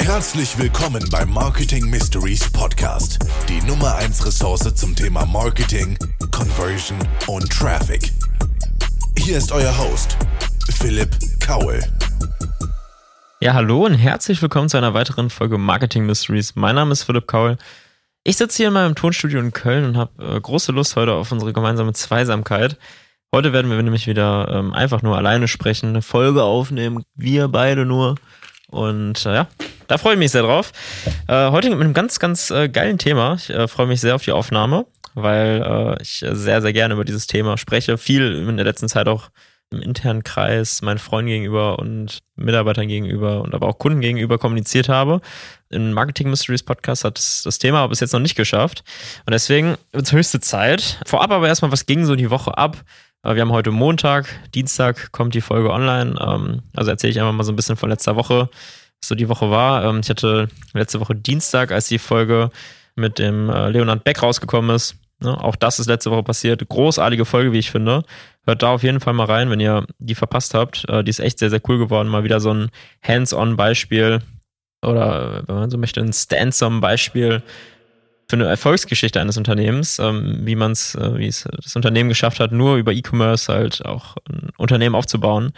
Herzlich willkommen beim Marketing Mysteries Podcast, die Nummer 1 Ressource zum Thema Marketing, Conversion und Traffic. Hier ist euer Host, Philipp Kaul. Ja, hallo und herzlich willkommen zu einer weiteren Folge Marketing Mysteries. Mein Name ist Philipp Kaul. Ich sitze hier in meinem Tonstudio in Köln und habe äh, große Lust heute auf unsere gemeinsame Zweisamkeit. Heute werden wir nämlich wieder ähm, einfach nur alleine sprechen, eine Folge aufnehmen, wir beide nur. Und äh, ja, da freue ich mich sehr drauf. Äh, heute mit einem ganz, ganz äh, geilen Thema. Ich äh, freue mich sehr auf die Aufnahme, weil äh, ich sehr, sehr gerne über dieses Thema spreche. Viel in der letzten Zeit auch im internen Kreis meinen Freunden gegenüber und Mitarbeitern gegenüber und aber auch Kunden gegenüber kommuniziert habe. Im Marketing Mysteries Podcast hat das, Thema bis jetzt noch nicht geschafft. Und deswegen wird es höchste Zeit. Vorab aber erstmal, was ging so die Woche ab? Wir haben heute Montag, Dienstag kommt die Folge online. Ähm, also erzähle ich einfach mal so ein bisschen von letzter Woche, was so die Woche war. Ähm, ich hatte letzte Woche Dienstag, als die Folge mit dem äh, Leonard Beck rausgekommen ist. Ne, auch das ist letzte Woche passiert. Großartige Folge, wie ich finde. Hört da auf jeden Fall mal rein, wenn ihr die verpasst habt. Äh, die ist echt sehr, sehr cool geworden. Mal wieder so ein Hands-on-Beispiel oder, wenn man so möchte, ein Stand-on-Beispiel für eine Erfolgsgeschichte eines Unternehmens, ähm, wie man es, äh, wie es das Unternehmen geschafft hat, nur über E-Commerce halt auch ein Unternehmen aufzubauen.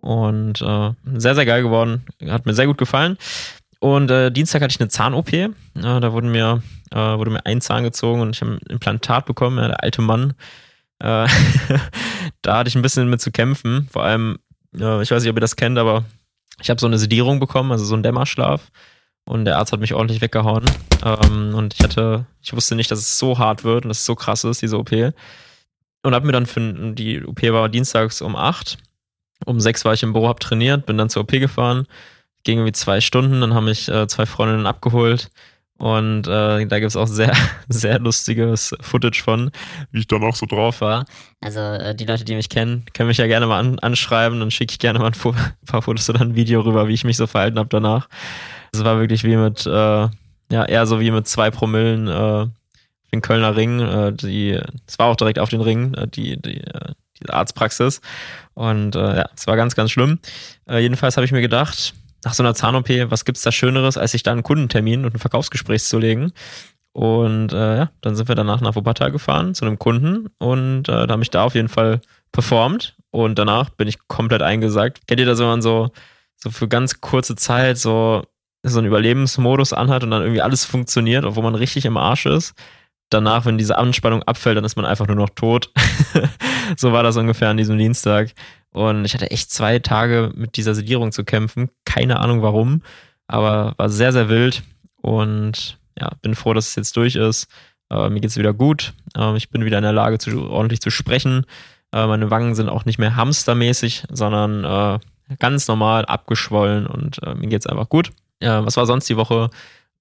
Und äh, sehr, sehr geil geworden. Hat mir sehr gut gefallen. Und äh, Dienstag hatte ich eine Zahn-OP. Äh, da wurden mir, äh, wurde mir ein Zahn gezogen und ich habe ein Implantat bekommen. Ja, der alte Mann. Äh, da hatte ich ein bisschen mit zu kämpfen. Vor allem, äh, ich weiß nicht, ob ihr das kennt, aber ich habe so eine Sedierung bekommen, also so einen Dämmerschlaf. Und der Arzt hat mich ordentlich weggehauen. Ähm, und ich hatte, ich wusste nicht, dass es so hart wird und dass es so krass ist, diese OP. Und hab mir dann für die OP war dienstags um acht. Um sechs war ich im Büro, hab trainiert, bin dann zur OP gefahren. Ging irgendwie zwei Stunden, dann haben mich äh, zwei Freundinnen abgeholt. Und äh, da gibt's auch sehr, sehr lustiges Footage von, wie ich dann auch so drauf war. Also äh, die Leute, die mich kennen, können mich ja gerne mal an, anschreiben. Dann schicke ich gerne mal ein, ein, paar Fotos oder ein Video rüber, wie ich mich so verhalten habe danach. Es war wirklich wie mit, äh, ja, eher so wie mit zwei Promillen äh, den Kölner Ring. Äh, die, es war auch direkt auf den Ring, äh, die, die, äh, die Arztpraxis. Und äh, ja, es war ganz, ganz schlimm. Äh, jedenfalls habe ich mir gedacht, nach so einer Zahn-OP, was gibt's da Schöneres, als sich da einen Kundentermin und ein Verkaufsgespräch zu legen? Und äh, ja, dann sind wir danach nach Wuppertal gefahren zu einem Kunden und äh, da habe ich da auf jeden Fall performt und danach bin ich komplett eingesagt. Kennt ihr das, wenn man so, so für ganz kurze Zeit so so einen Überlebensmodus anhat und dann irgendwie alles funktioniert, obwohl man richtig im Arsch ist. Danach, wenn diese Anspannung abfällt, dann ist man einfach nur noch tot. so war das ungefähr an diesem Dienstag. Und ich hatte echt zwei Tage mit dieser Sedierung zu kämpfen. Keine Ahnung warum, aber war sehr, sehr wild. Und ja, bin froh, dass es jetzt durch ist. Äh, mir geht's wieder gut. Äh, ich bin wieder in der Lage, zu, ordentlich zu sprechen. Äh, meine Wangen sind auch nicht mehr hamstermäßig, sondern äh, ganz normal abgeschwollen und äh, mir geht's einfach gut. Ja, was war sonst die Woche?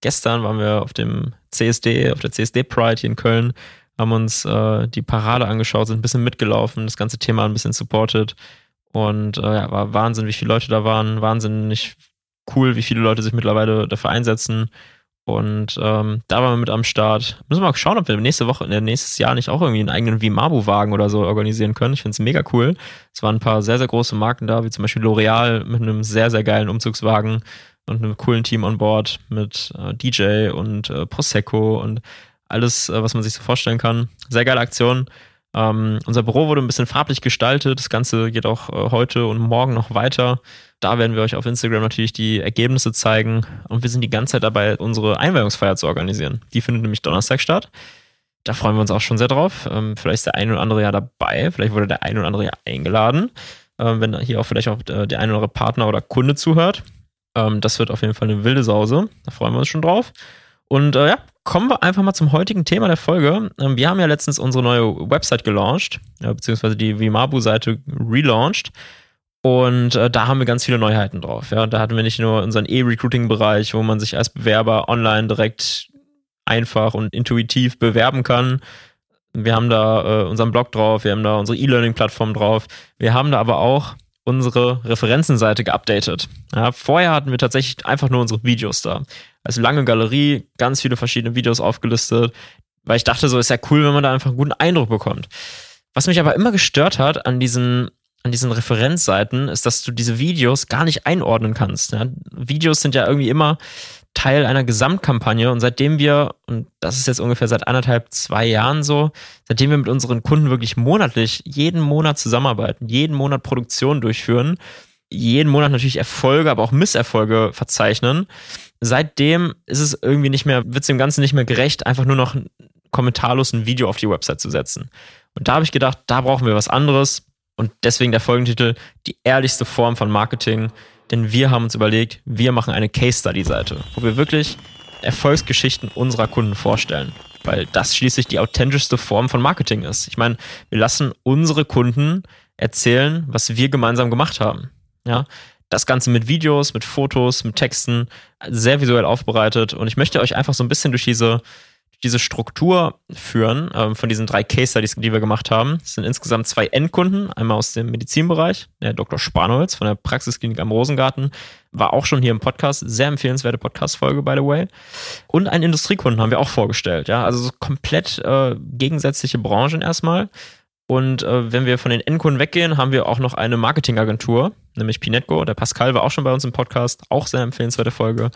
Gestern waren wir auf dem CSD, auf der CSD Pride hier in Köln, haben uns äh, die Parade angeschaut, sind ein bisschen mitgelaufen, das ganze Thema ein bisschen supported. Und äh, ja, war Wahnsinn, wie viele Leute da waren. Wahnsinnig cool, wie viele Leute sich mittlerweile dafür einsetzen. Und ähm, da waren wir mit am Start. Müssen wir mal schauen, ob wir nächste Woche, äh, nächstes Jahr nicht auch irgendwie einen eigenen Vimabu-Wagen oder so organisieren können. Ich finde es mega cool. Es waren ein paar sehr, sehr große Marken da, wie zum Beispiel L'Oreal mit einem sehr, sehr geilen Umzugswagen und einem coolen Team on Board mit äh, DJ und äh, Prosecco und alles, äh, was man sich so vorstellen kann. Sehr geile Aktion. Ähm, unser Büro wurde ein bisschen farblich gestaltet. Das Ganze geht auch äh, heute und morgen noch weiter. Da werden wir euch auf Instagram natürlich die Ergebnisse zeigen. Und wir sind die ganze Zeit dabei, unsere Einweihungsfeier zu organisieren. Die findet nämlich Donnerstag statt. Da freuen wir uns auch schon sehr drauf. Ähm, vielleicht ist der eine oder andere ja dabei. Vielleicht wurde der eine oder andere ja eingeladen. Ähm, wenn hier auch vielleicht auch äh, der eine oder andere Partner oder Kunde zuhört. Ähm, das wird auf jeden Fall eine wilde Sause. Da freuen wir uns schon drauf. Und äh, ja, kommen wir einfach mal zum heutigen Thema der Folge. Ähm, wir haben ja letztens unsere neue Website gelauncht, ja, beziehungsweise die Vimabu-Seite relaunched. Und äh, da haben wir ganz viele Neuheiten drauf. Ja, da hatten wir nicht nur unseren E-Recruiting-Bereich, wo man sich als Bewerber online direkt einfach und intuitiv bewerben kann. Wir haben da äh, unseren Blog drauf, wir haben da unsere E-Learning-Plattform drauf. Wir haben da aber auch unsere Referenzenseite geupdatet. Ja, vorher hatten wir tatsächlich einfach nur unsere Videos da. Also lange Galerie, ganz viele verschiedene Videos aufgelistet, weil ich dachte, so ist ja cool, wenn man da einfach einen guten Eindruck bekommt. Was mich aber immer gestört hat an diesen an diesen Referenzseiten ist, dass du diese Videos gar nicht einordnen kannst. Ja? Videos sind ja irgendwie immer Teil einer Gesamtkampagne und seitdem wir, und das ist jetzt ungefähr seit anderthalb, zwei Jahren so, seitdem wir mit unseren Kunden wirklich monatlich, jeden Monat zusammenarbeiten, jeden Monat Produktion durchführen, jeden Monat natürlich Erfolge, aber auch Misserfolge verzeichnen, seitdem ist es irgendwie nicht mehr, wird es dem Ganzen nicht mehr gerecht, einfach nur noch kommentarlos ein Video auf die Website zu setzen. Und da habe ich gedacht, da brauchen wir was anderes. Und deswegen der Folgentitel, die ehrlichste Form von Marketing, denn wir haben uns überlegt, wir machen eine Case Study Seite, wo wir wirklich Erfolgsgeschichten unserer Kunden vorstellen, weil das schließlich die authentischste Form von Marketing ist. Ich meine, wir lassen unsere Kunden erzählen, was wir gemeinsam gemacht haben. Ja, das Ganze mit Videos, mit Fotos, mit Texten, sehr visuell aufbereitet und ich möchte euch einfach so ein bisschen durch diese diese Struktur führen ähm, von diesen drei Case Studies, die wir gemacht haben. Es sind insgesamt zwei Endkunden, einmal aus dem Medizinbereich, der Dr. Spanholz von der Praxisklinik am Rosengarten, war auch schon hier im Podcast, sehr empfehlenswerte Podcast-Folge, by the way. Und einen Industriekunden haben wir auch vorgestellt, ja, also so komplett äh, gegensätzliche Branchen erstmal. Und äh, wenn wir von den Endkunden weggehen, haben wir auch noch eine Marketingagentur, nämlich Pinetco. Der Pascal war auch schon bei uns im Podcast, auch sehr empfehlenswerte Folge.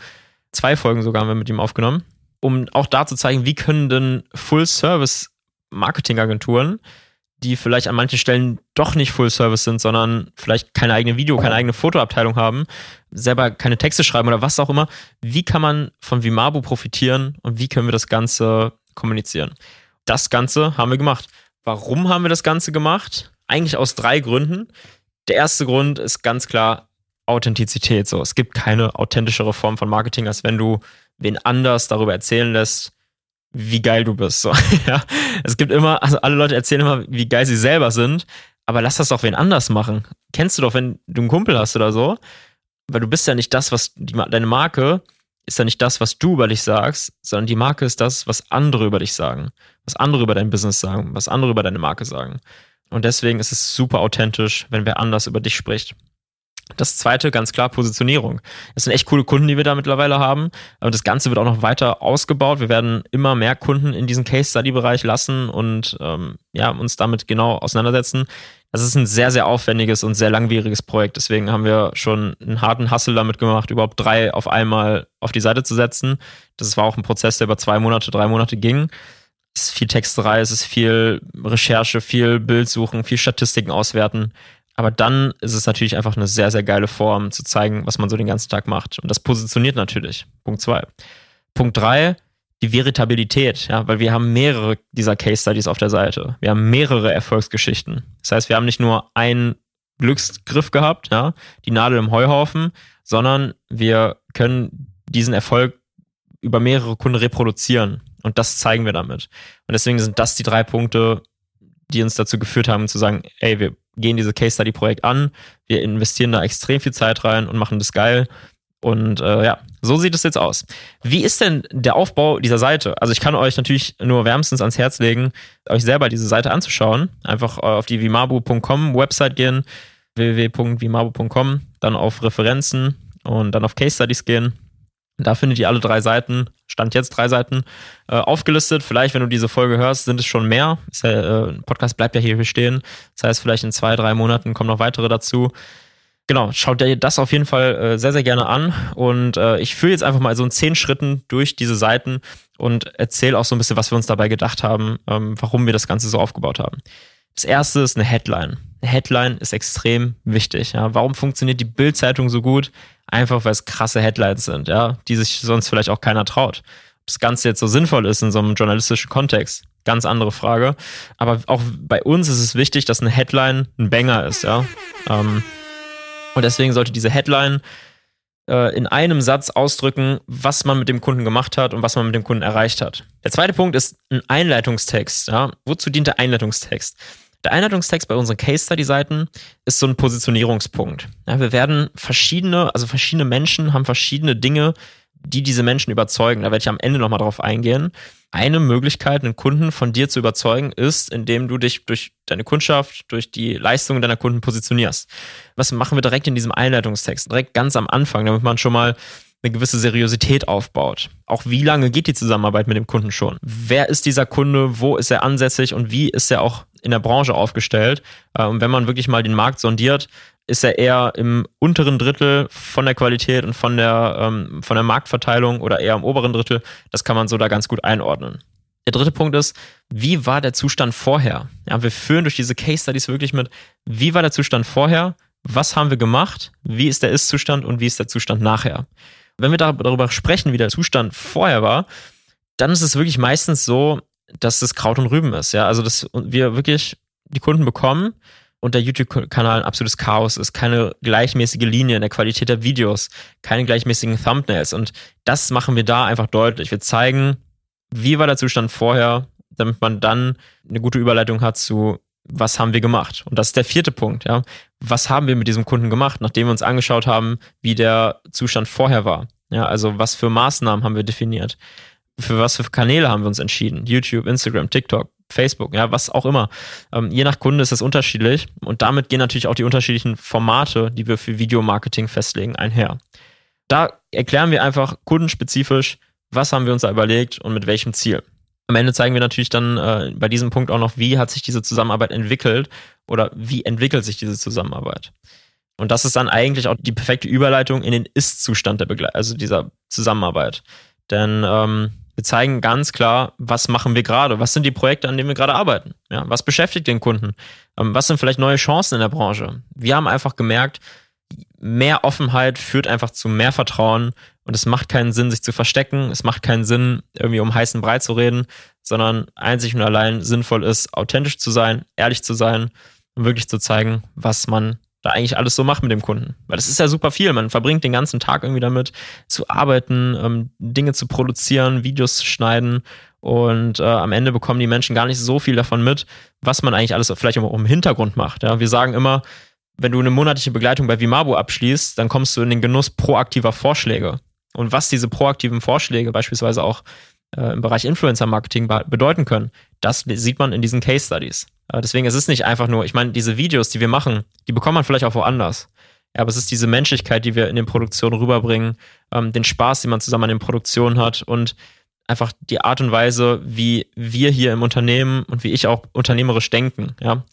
Zwei Folgen sogar haben wir mit ihm aufgenommen um auch da zu zeigen, wie können denn Full-Service-Marketing-Agenturen, die vielleicht an manchen Stellen doch nicht Full-Service sind, sondern vielleicht keine eigene Video, keine eigene Fotoabteilung haben, selber keine Texte schreiben oder was auch immer, wie kann man von Vimabu profitieren und wie können wir das Ganze kommunizieren? Das Ganze haben wir gemacht. Warum haben wir das Ganze gemacht? Eigentlich aus drei Gründen. Der erste Grund ist ganz klar Authentizität. So, es gibt keine authentischere Form von Marketing, als wenn du wen anders darüber erzählen lässt, wie geil du bist. So, ja. Es gibt immer, also alle Leute erzählen immer, wie geil sie selber sind, aber lass das doch wen anders machen. Kennst du doch, wenn du einen Kumpel hast oder so, weil du bist ja nicht das, was die, deine Marke ist ja nicht das, was du über dich sagst, sondern die Marke ist das, was andere über dich sagen, was andere über dein Business sagen, was andere über deine Marke sagen. Und deswegen ist es super authentisch, wenn wer anders über dich spricht. Das zweite, ganz klar, Positionierung. Das sind echt coole Kunden, die wir da mittlerweile haben. Aber das Ganze wird auch noch weiter ausgebaut. Wir werden immer mehr Kunden in diesen Case-Study-Bereich lassen und ähm, ja, uns damit genau auseinandersetzen. Das ist ein sehr, sehr aufwendiges und sehr langwieriges Projekt. Deswegen haben wir schon einen harten Hustle damit gemacht, überhaupt drei auf einmal auf die Seite zu setzen. Das war auch ein Prozess, der über zwei Monate, drei Monate ging. Es ist viel Texterei, es ist viel Recherche, viel Bildsuchen, viel Statistiken auswerten. Aber dann ist es natürlich einfach eine sehr, sehr geile Form zu zeigen, was man so den ganzen Tag macht. Und das positioniert natürlich. Punkt zwei. Punkt drei, die Veritabilität, ja, weil wir haben mehrere dieser Case Studies auf der Seite. Wir haben mehrere Erfolgsgeschichten. Das heißt, wir haben nicht nur einen Glücksgriff gehabt, ja, die Nadel im Heuhaufen, sondern wir können diesen Erfolg über mehrere Kunden reproduzieren. Und das zeigen wir damit. Und deswegen sind das die drei Punkte, die uns dazu geführt haben, zu sagen, ey, wir gehen diese Case Study Projekt an, wir investieren da extrem viel Zeit rein und machen das geil. Und äh, ja, so sieht es jetzt aus. Wie ist denn der Aufbau dieser Seite? Also ich kann euch natürlich nur wärmstens ans Herz legen, euch selber diese Seite anzuschauen. Einfach auf die vimabu.com Website gehen, www.vimabu.com, dann auf Referenzen und dann auf Case Studies gehen da findet ihr alle drei Seiten, Stand jetzt drei Seiten, äh, aufgelistet. Vielleicht, wenn du diese Folge hörst, sind es schon mehr. Ja, äh, Podcast bleibt ja hier stehen. Das heißt, vielleicht in zwei, drei Monaten kommen noch weitere dazu. Genau, schaut dir das auf jeden Fall äh, sehr, sehr gerne an. Und äh, ich führe jetzt einfach mal so in zehn Schritten durch diese Seiten und erzähle auch so ein bisschen, was wir uns dabei gedacht haben, ähm, warum wir das Ganze so aufgebaut haben. Das erste ist eine Headline. Eine Headline ist extrem wichtig. Ja. Warum funktioniert die Bild-Zeitung so gut? Einfach weil es krasse Headlines sind, ja, die sich sonst vielleicht auch keiner traut. Ob das Ganze jetzt so sinnvoll ist in so einem journalistischen Kontext, ganz andere Frage. Aber auch bei uns ist es wichtig, dass eine Headline ein Banger ist, ja. Ähm, und deswegen sollte diese Headline äh, in einem Satz ausdrücken, was man mit dem Kunden gemacht hat und was man mit dem Kunden erreicht hat. Der zweite Punkt ist ein Einleitungstext. Ja? Wozu dient der Einleitungstext? Der Einleitungstext bei unseren Case Study Seiten ist so ein Positionierungspunkt. Ja, wir werden verschiedene, also verschiedene Menschen haben verschiedene Dinge, die diese Menschen überzeugen. Da werde ich am Ende nochmal drauf eingehen. Eine Möglichkeit, einen Kunden von dir zu überzeugen, ist, indem du dich durch deine Kundschaft, durch die Leistungen deiner Kunden positionierst. Was machen wir direkt in diesem Einleitungstext? Direkt ganz am Anfang, damit man schon mal eine gewisse Seriosität aufbaut. Auch wie lange geht die Zusammenarbeit mit dem Kunden schon? Wer ist dieser Kunde? Wo ist er ansässig? Und wie ist er auch in der Branche aufgestellt. Äh, und wenn man wirklich mal den Markt sondiert, ist er eher im unteren Drittel von der Qualität und von der, ähm, von der Marktverteilung oder eher im oberen Drittel. Das kann man so da ganz gut einordnen. Der dritte Punkt ist, wie war der Zustand vorher? Ja, wir führen durch diese Case Studies wirklich mit, wie war der Zustand vorher? Was haben wir gemacht? Wie ist der Ist-Zustand und wie ist der Zustand nachher? Wenn wir darüber sprechen, wie der Zustand vorher war, dann ist es wirklich meistens so, dass es Kraut und Rüben ist. Ja, also dass wir wirklich die Kunden bekommen und der YouTube-Kanal ein absolutes Chaos ist, keine gleichmäßige Linie in der Qualität der Videos, keine gleichmäßigen Thumbnails. Und das machen wir da einfach deutlich. Wir zeigen, wie war der Zustand vorher, damit man dann eine gute Überleitung hat zu, was haben wir gemacht? Und das ist der vierte Punkt, ja. Was haben wir mit diesem Kunden gemacht, nachdem wir uns angeschaut haben, wie der Zustand vorher war? Ja, also was für Maßnahmen haben wir definiert? Für was für Kanäle haben wir uns entschieden? YouTube, Instagram, TikTok, Facebook, ja, was auch immer. Ähm, je nach Kunde ist das unterschiedlich und damit gehen natürlich auch die unterschiedlichen Formate, die wir für Videomarketing festlegen, einher. Da erklären wir einfach kundenspezifisch, was haben wir uns da überlegt und mit welchem Ziel. Am Ende zeigen wir natürlich dann äh, bei diesem Punkt auch noch, wie hat sich diese Zusammenarbeit entwickelt oder wie entwickelt sich diese Zusammenarbeit. Und das ist dann eigentlich auch die perfekte Überleitung in den Ist-Zustand der Begle also dieser Zusammenarbeit. Denn ähm, wir zeigen ganz klar, was machen wir gerade, was sind die Projekte, an denen wir gerade arbeiten, ja, was beschäftigt den Kunden, ähm, was sind vielleicht neue Chancen in der Branche. Wir haben einfach gemerkt, mehr Offenheit führt einfach zu mehr Vertrauen und es macht keinen Sinn, sich zu verstecken. Es macht keinen Sinn, irgendwie um heißen Brei zu reden, sondern einzig und allein sinnvoll ist, authentisch zu sein, ehrlich zu sein und wirklich zu zeigen, was man da eigentlich alles so macht mit dem Kunden. Weil das ist ja super viel. Man verbringt den ganzen Tag irgendwie damit zu arbeiten, ähm, Dinge zu produzieren, Videos zu schneiden und äh, am Ende bekommen die Menschen gar nicht so viel davon mit, was man eigentlich alles vielleicht auch im Hintergrund macht. Ja, wir sagen immer, wenn du eine monatliche Begleitung bei Vimabo abschließt, dann kommst du in den Genuss proaktiver Vorschläge. Und was diese proaktiven Vorschläge beispielsweise auch äh, im Bereich Influencer-Marketing bedeuten können, das sieht man in diesen Case Studies. Äh, deswegen ist es nicht einfach nur, ich meine, diese Videos, die wir machen, die bekommt man vielleicht auch woanders. Ja, aber es ist diese Menschlichkeit, die wir in den Produktionen rüberbringen, ähm, den Spaß, den man zusammen an den Produktionen hat und einfach die Art und Weise, wie wir hier im Unternehmen und wie ich auch unternehmerisch denken. Ja,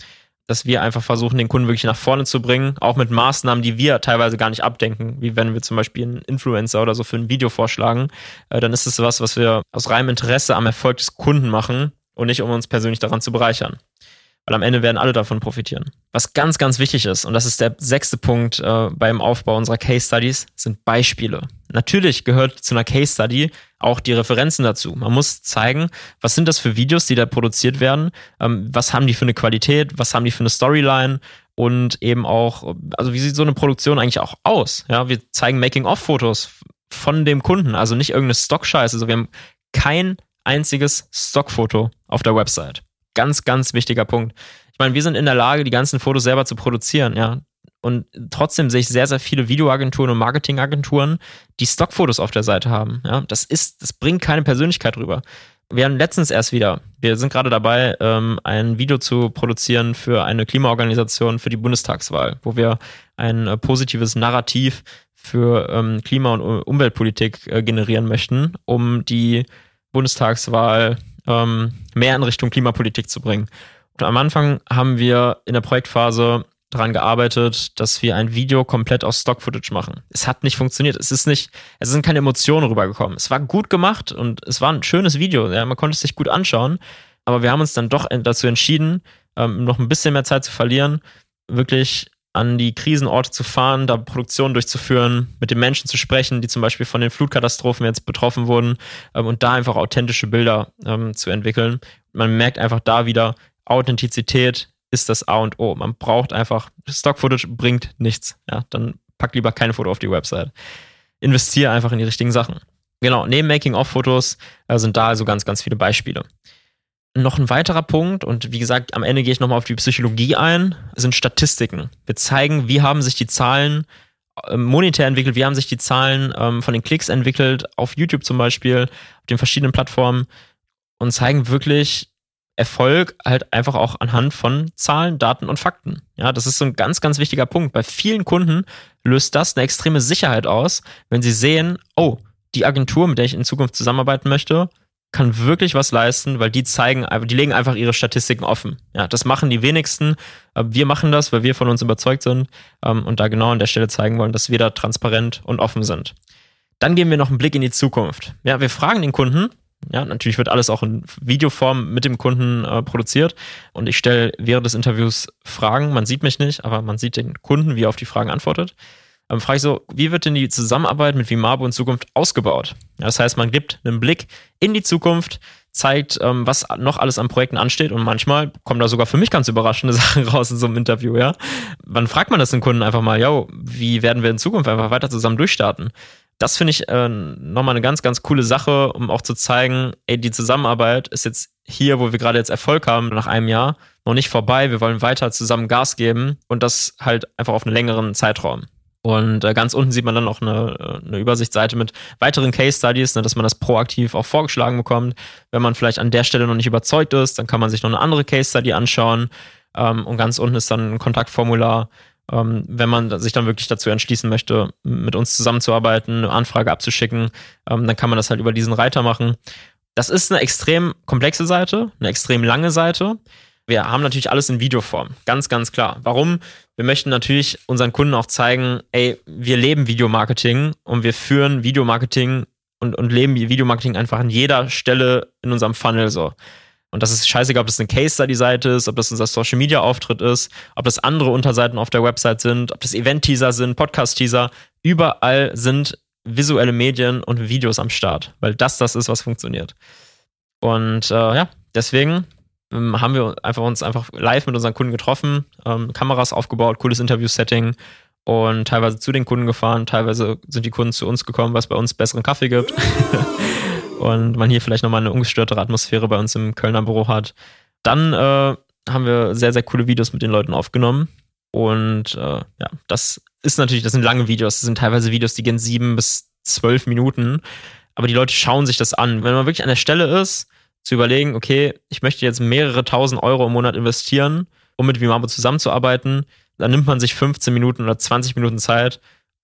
dass wir einfach versuchen, den Kunden wirklich nach vorne zu bringen, auch mit Maßnahmen, die wir teilweise gar nicht abdenken, wie wenn wir zum Beispiel einen Influencer oder so für ein Video vorschlagen, äh, dann ist es was, was wir aus reinem Interesse am Erfolg des Kunden machen und nicht um uns persönlich daran zu bereichern. Weil am Ende werden alle davon profitieren. Was ganz, ganz wichtig ist, und das ist der sechste Punkt äh, beim Aufbau unserer Case Studies, sind Beispiele. Natürlich gehört zu einer Case Study auch die Referenzen dazu. Man muss zeigen, was sind das für Videos, die da produziert werden, ähm, was haben die für eine Qualität, was haben die für eine Storyline und eben auch, also wie sieht so eine Produktion eigentlich auch aus? Ja, wir zeigen Making-of-Fotos von dem Kunden, also nicht irgendeine Stock-Scheiße. Also wir haben kein einziges Stockfoto auf der Website. Ganz, ganz wichtiger Punkt. Ich meine, wir sind in der Lage, die ganzen Fotos selber zu produzieren, ja. Und trotzdem sehe ich sehr, sehr viele Videoagenturen und Marketingagenturen, die Stockfotos auf der Seite haben. Ja, das ist, das bringt keine Persönlichkeit rüber. Wir haben letztens erst wieder, wir sind gerade dabei, ähm, ein Video zu produzieren für eine Klimaorganisation für die Bundestagswahl, wo wir ein äh, positives Narrativ für ähm, Klima- und Umweltpolitik äh, generieren möchten, um die Bundestagswahl ähm, mehr in Richtung Klimapolitik zu bringen. Und am Anfang haben wir in der Projektphase daran gearbeitet, dass wir ein Video komplett aus Stock-Footage machen. Es hat nicht funktioniert. Es ist nicht, es sind keine Emotionen rübergekommen. Es war gut gemacht und es war ein schönes Video. Ja, man konnte es sich gut anschauen. Aber wir haben uns dann doch dazu entschieden, ähm, noch ein bisschen mehr Zeit zu verlieren, wirklich an die Krisenorte zu fahren, da Produktionen durchzuführen, mit den Menschen zu sprechen, die zum Beispiel von den Flutkatastrophen jetzt betroffen wurden ähm, und da einfach authentische Bilder ähm, zu entwickeln. Man merkt einfach da wieder, Authentizität ist das A und O. Man braucht einfach, Stock-Footage bringt nichts. Ja, dann pack lieber keine Foto auf die Website. Investiere einfach in die richtigen Sachen. Genau, neben Making-of-Fotos äh, sind da also ganz, ganz viele Beispiele. Noch ein weiterer Punkt, und wie gesagt, am Ende gehe ich nochmal auf die Psychologie ein, sind Statistiken. Wir zeigen, wie haben sich die Zahlen äh, monetär entwickelt, wie haben sich die Zahlen ähm, von den Klicks entwickelt, auf YouTube zum Beispiel, auf den verschiedenen Plattformen und zeigen wirklich Erfolg halt einfach auch anhand von Zahlen, Daten und Fakten. Ja, das ist so ein ganz, ganz wichtiger Punkt. Bei vielen Kunden löst das eine extreme Sicherheit aus, wenn sie sehen, oh, die Agentur, mit der ich in Zukunft zusammenarbeiten möchte, kann wirklich was leisten, weil die zeigen, die legen einfach ihre Statistiken offen. Ja, das machen die wenigsten. Wir machen das, weil wir von uns überzeugt sind ähm, und da genau an der Stelle zeigen wollen, dass wir da transparent und offen sind. Dann geben wir noch einen Blick in die Zukunft. Ja, wir fragen den Kunden, ja, natürlich wird alles auch in Videoform mit dem Kunden äh, produziert und ich stelle während des Interviews Fragen. Man sieht mich nicht, aber man sieht den Kunden, wie er auf die Fragen antwortet. Ähm, frage ich so, wie wird denn die Zusammenarbeit mit Vimabo in Zukunft ausgebaut? Ja, das heißt, man gibt einen Blick in die Zukunft, zeigt, ähm, was noch alles an Projekten ansteht und manchmal kommen da sogar für mich ganz überraschende Sachen raus in so einem Interview, ja. Wann fragt man das den Kunden einfach mal, ja, wie werden wir in Zukunft einfach weiter zusammen durchstarten? Das finde ich äh, nochmal eine ganz, ganz coole Sache, um auch zu zeigen, ey, die Zusammenarbeit ist jetzt hier, wo wir gerade jetzt Erfolg haben, nach einem Jahr, noch nicht vorbei. Wir wollen weiter zusammen Gas geben und das halt einfach auf einen längeren Zeitraum. Und äh, ganz unten sieht man dann auch eine, äh, eine Übersichtsseite mit weiteren Case Studies, ne, dass man das proaktiv auch vorgeschlagen bekommt. Wenn man vielleicht an der Stelle noch nicht überzeugt ist, dann kann man sich noch eine andere Case Study anschauen. Ähm, und ganz unten ist dann ein Kontaktformular, ähm, wenn man sich dann wirklich dazu entschließen möchte, mit uns zusammenzuarbeiten, eine Anfrage abzuschicken, ähm, dann kann man das halt über diesen Reiter machen. Das ist eine extrem komplexe Seite, eine extrem lange Seite. Wir haben natürlich alles in Videoform, ganz, ganz klar. Warum? Wir möchten natürlich unseren Kunden auch zeigen, ey, wir leben Videomarketing und wir führen Videomarketing und, und leben Videomarketing einfach an jeder Stelle in unserem Funnel so. Und das ist scheißegal, ob das eine Case-Study-Seite ist, ob das unser Social-Media-Auftritt ist, ob das andere Unterseiten auf der Website sind, ob das Event-Teaser sind, Podcast-Teaser. Überall sind visuelle Medien und Videos am Start, weil das das ist, was funktioniert. Und äh, ja, deswegen ähm, haben wir einfach uns einfach live mit unseren Kunden getroffen, ähm, Kameras aufgebaut, cooles Interview-Setting und teilweise zu den Kunden gefahren, teilweise sind die Kunden zu uns gekommen, weil es bei uns besseren Kaffee gibt. Und man hier vielleicht nochmal eine ungestörtere Atmosphäre bei uns im Kölner Büro hat. Dann äh, haben wir sehr, sehr coole Videos mit den Leuten aufgenommen. Und äh, ja, das ist natürlich, das sind lange Videos, das sind teilweise Videos, die gehen sieben bis zwölf Minuten, aber die Leute schauen sich das an. Wenn man wirklich an der Stelle ist, zu überlegen, okay, ich möchte jetzt mehrere tausend Euro im Monat investieren, um mit Vimamo zusammenzuarbeiten, dann nimmt man sich 15 Minuten oder 20 Minuten Zeit,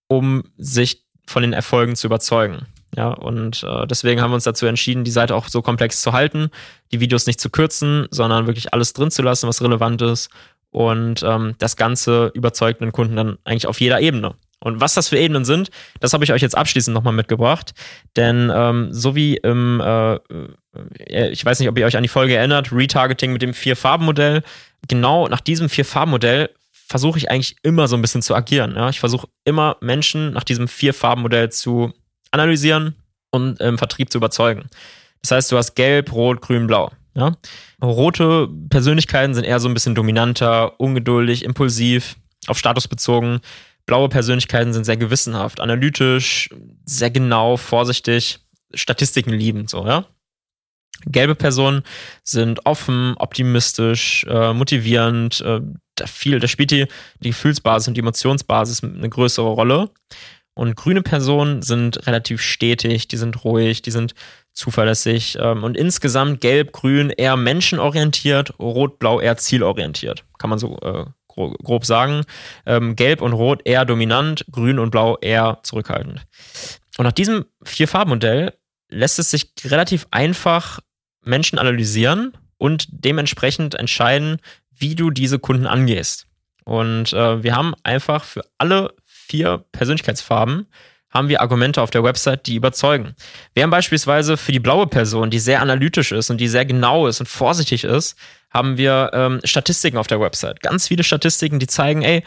um sich von den Erfolgen zu überzeugen. Ja, und äh, deswegen haben wir uns dazu entschieden, die Seite auch so komplex zu halten, die Videos nicht zu kürzen, sondern wirklich alles drin zu lassen, was relevant ist und ähm, das Ganze überzeugt den Kunden dann eigentlich auf jeder Ebene. Und was das für Ebenen sind, das habe ich euch jetzt abschließend nochmal mitgebracht. Denn ähm, so wie im, äh, äh, ich weiß nicht, ob ihr euch an die Folge erinnert, Retargeting mit dem Vier-Farben-Modell, genau nach diesem Vier-Farben-Modell versuche ich eigentlich immer so ein bisschen zu agieren. Ja? Ich versuche immer Menschen nach diesem Vier-Farben-Modell zu analysieren und im Vertrieb zu überzeugen. Das heißt, du hast Gelb, Rot, Grün, Blau. Ja? Rote Persönlichkeiten sind eher so ein bisschen dominanter, ungeduldig, impulsiv, auf Status bezogen. Blaue Persönlichkeiten sind sehr gewissenhaft, analytisch, sehr genau, vorsichtig, Statistiken liebend, so, ja. Gelbe Personen sind offen, optimistisch, äh, motivierend, äh, da viel, da spielt die, die Gefühlsbasis und die Emotionsbasis eine größere Rolle. Und grüne Personen sind relativ stetig, die sind ruhig, die sind zuverlässig ähm, und insgesamt gelb-grün eher menschenorientiert, rot-blau eher zielorientiert. Kann man so äh, grob sagen. Ähm, Gelb und Rot eher dominant, Grün und Blau eher zurückhaltend. Und nach diesem Vier-Farben-Modell lässt es sich relativ einfach Menschen analysieren und dementsprechend entscheiden, wie du diese Kunden angehst. Und äh, wir haben einfach für alle vier Persönlichkeitsfarben haben wir Argumente auf der Website, die überzeugen. Wir haben beispielsweise für die blaue Person, die sehr analytisch ist und die sehr genau ist und vorsichtig ist, haben wir ähm, Statistiken auf der Website. Ganz viele Statistiken, die zeigen, ey,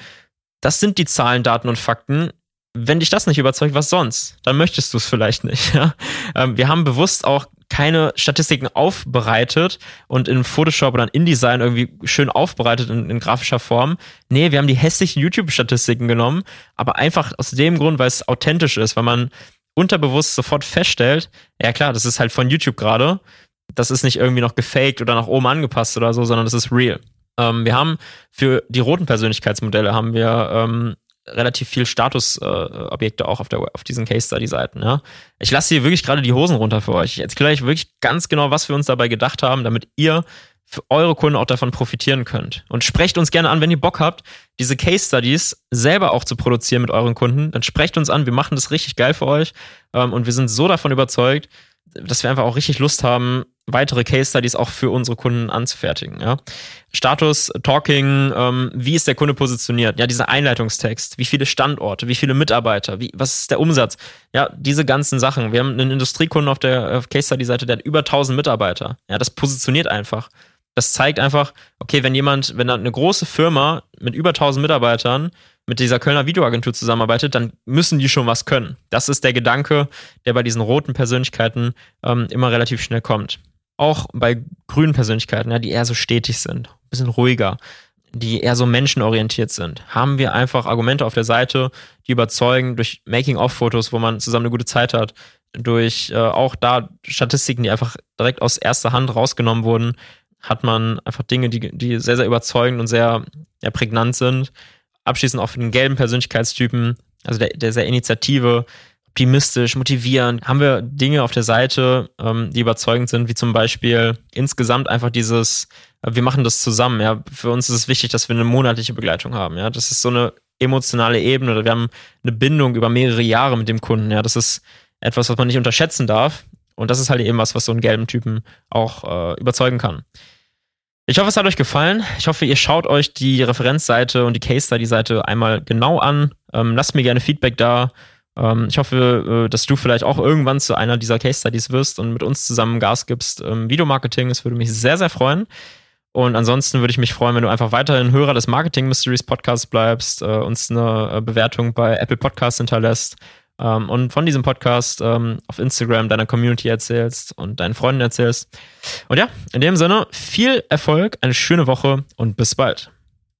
das sind die Zahlen, Daten und Fakten. Wenn dich das nicht überzeugt, was sonst? Dann möchtest du es vielleicht nicht. Ja? Ähm, wir haben bewusst auch keine Statistiken aufbereitet und in Photoshop oder in InDesign irgendwie schön aufbereitet in, in grafischer Form. Nee, wir haben die hässlichen YouTube-Statistiken genommen, aber einfach aus dem Grund, weil es authentisch ist, weil man unterbewusst sofort feststellt, ja klar, das ist halt von YouTube gerade das ist nicht irgendwie noch gefaked oder nach oben angepasst oder so, sondern das ist real. Ähm, wir haben für die roten Persönlichkeitsmodelle haben wir ähm, relativ viel Statusobjekte äh, auch auf, der, auf diesen Case Study Seiten. Ja? Ich lasse hier wirklich gerade die Hosen runter für euch. Ich erkläre euch wirklich ganz genau, was wir uns dabei gedacht haben, damit ihr für eure Kunden auch davon profitieren könnt. Und sprecht uns gerne an, wenn ihr Bock habt, diese Case Studies selber auch zu produzieren mit euren Kunden. Dann sprecht uns an, wir machen das richtig geil für euch. Ähm, und wir sind so davon überzeugt, dass wir einfach auch richtig Lust haben, weitere Case Studies auch für unsere Kunden anzufertigen. Ja? Status, Talking, ähm, wie ist der Kunde positioniert? Ja, dieser Einleitungstext, wie viele Standorte, wie viele Mitarbeiter, wie, was ist der Umsatz? Ja, diese ganzen Sachen. Wir haben einen Industriekunden auf der auf Case Study Seite, der hat über 1000 Mitarbeiter. Ja, das positioniert einfach. Das zeigt einfach, okay, wenn jemand, wenn eine große Firma mit über 1000 Mitarbeitern mit dieser Kölner Videoagentur zusammenarbeitet, dann müssen die schon was können. Das ist der Gedanke, der bei diesen roten Persönlichkeiten ähm, immer relativ schnell kommt. Auch bei grünen Persönlichkeiten, ja, die eher so stetig sind, ein bisschen ruhiger, die eher so menschenorientiert sind, haben wir einfach Argumente auf der Seite, die überzeugen durch Making-of-Fotos, wo man zusammen eine gute Zeit hat, durch äh, auch da Statistiken, die einfach direkt aus erster Hand rausgenommen wurden, hat man einfach Dinge, die, die sehr, sehr überzeugend und sehr ja, prägnant sind. Abschließend auch für den gelben Persönlichkeitstypen, also der, der sehr Initiative, optimistisch, motivierend, haben wir Dinge auf der Seite, ähm, die überzeugend sind, wie zum Beispiel insgesamt einfach dieses, äh, wir machen das zusammen, ja. Für uns ist es wichtig, dass wir eine monatliche Begleitung haben, ja. Das ist so eine emotionale Ebene oder wir haben eine Bindung über mehrere Jahre mit dem Kunden, ja. Das ist etwas, was man nicht unterschätzen darf. Und das ist halt eben was, was so einen gelben Typen auch äh, überzeugen kann. Ich hoffe, es hat euch gefallen. Ich hoffe, ihr schaut euch die Referenzseite und die Case Study Seite einmal genau an. Ähm, lasst mir gerne Feedback da. Ähm, ich hoffe, äh, dass du vielleicht auch irgendwann zu einer dieser Case Studies wirst und mit uns zusammen Gas gibst. Ähm, Videomarketing, das würde mich sehr, sehr freuen. Und ansonsten würde ich mich freuen, wenn du einfach weiterhin Hörer des Marketing Mysteries Podcasts bleibst, äh, uns eine äh, Bewertung bei Apple Podcasts hinterlässt ähm, und von diesem Podcast ähm, auf Instagram deiner Community erzählst und deinen Freunden erzählst. Und ja, in dem Sinne, viel Erfolg, eine schöne Woche und bis bald.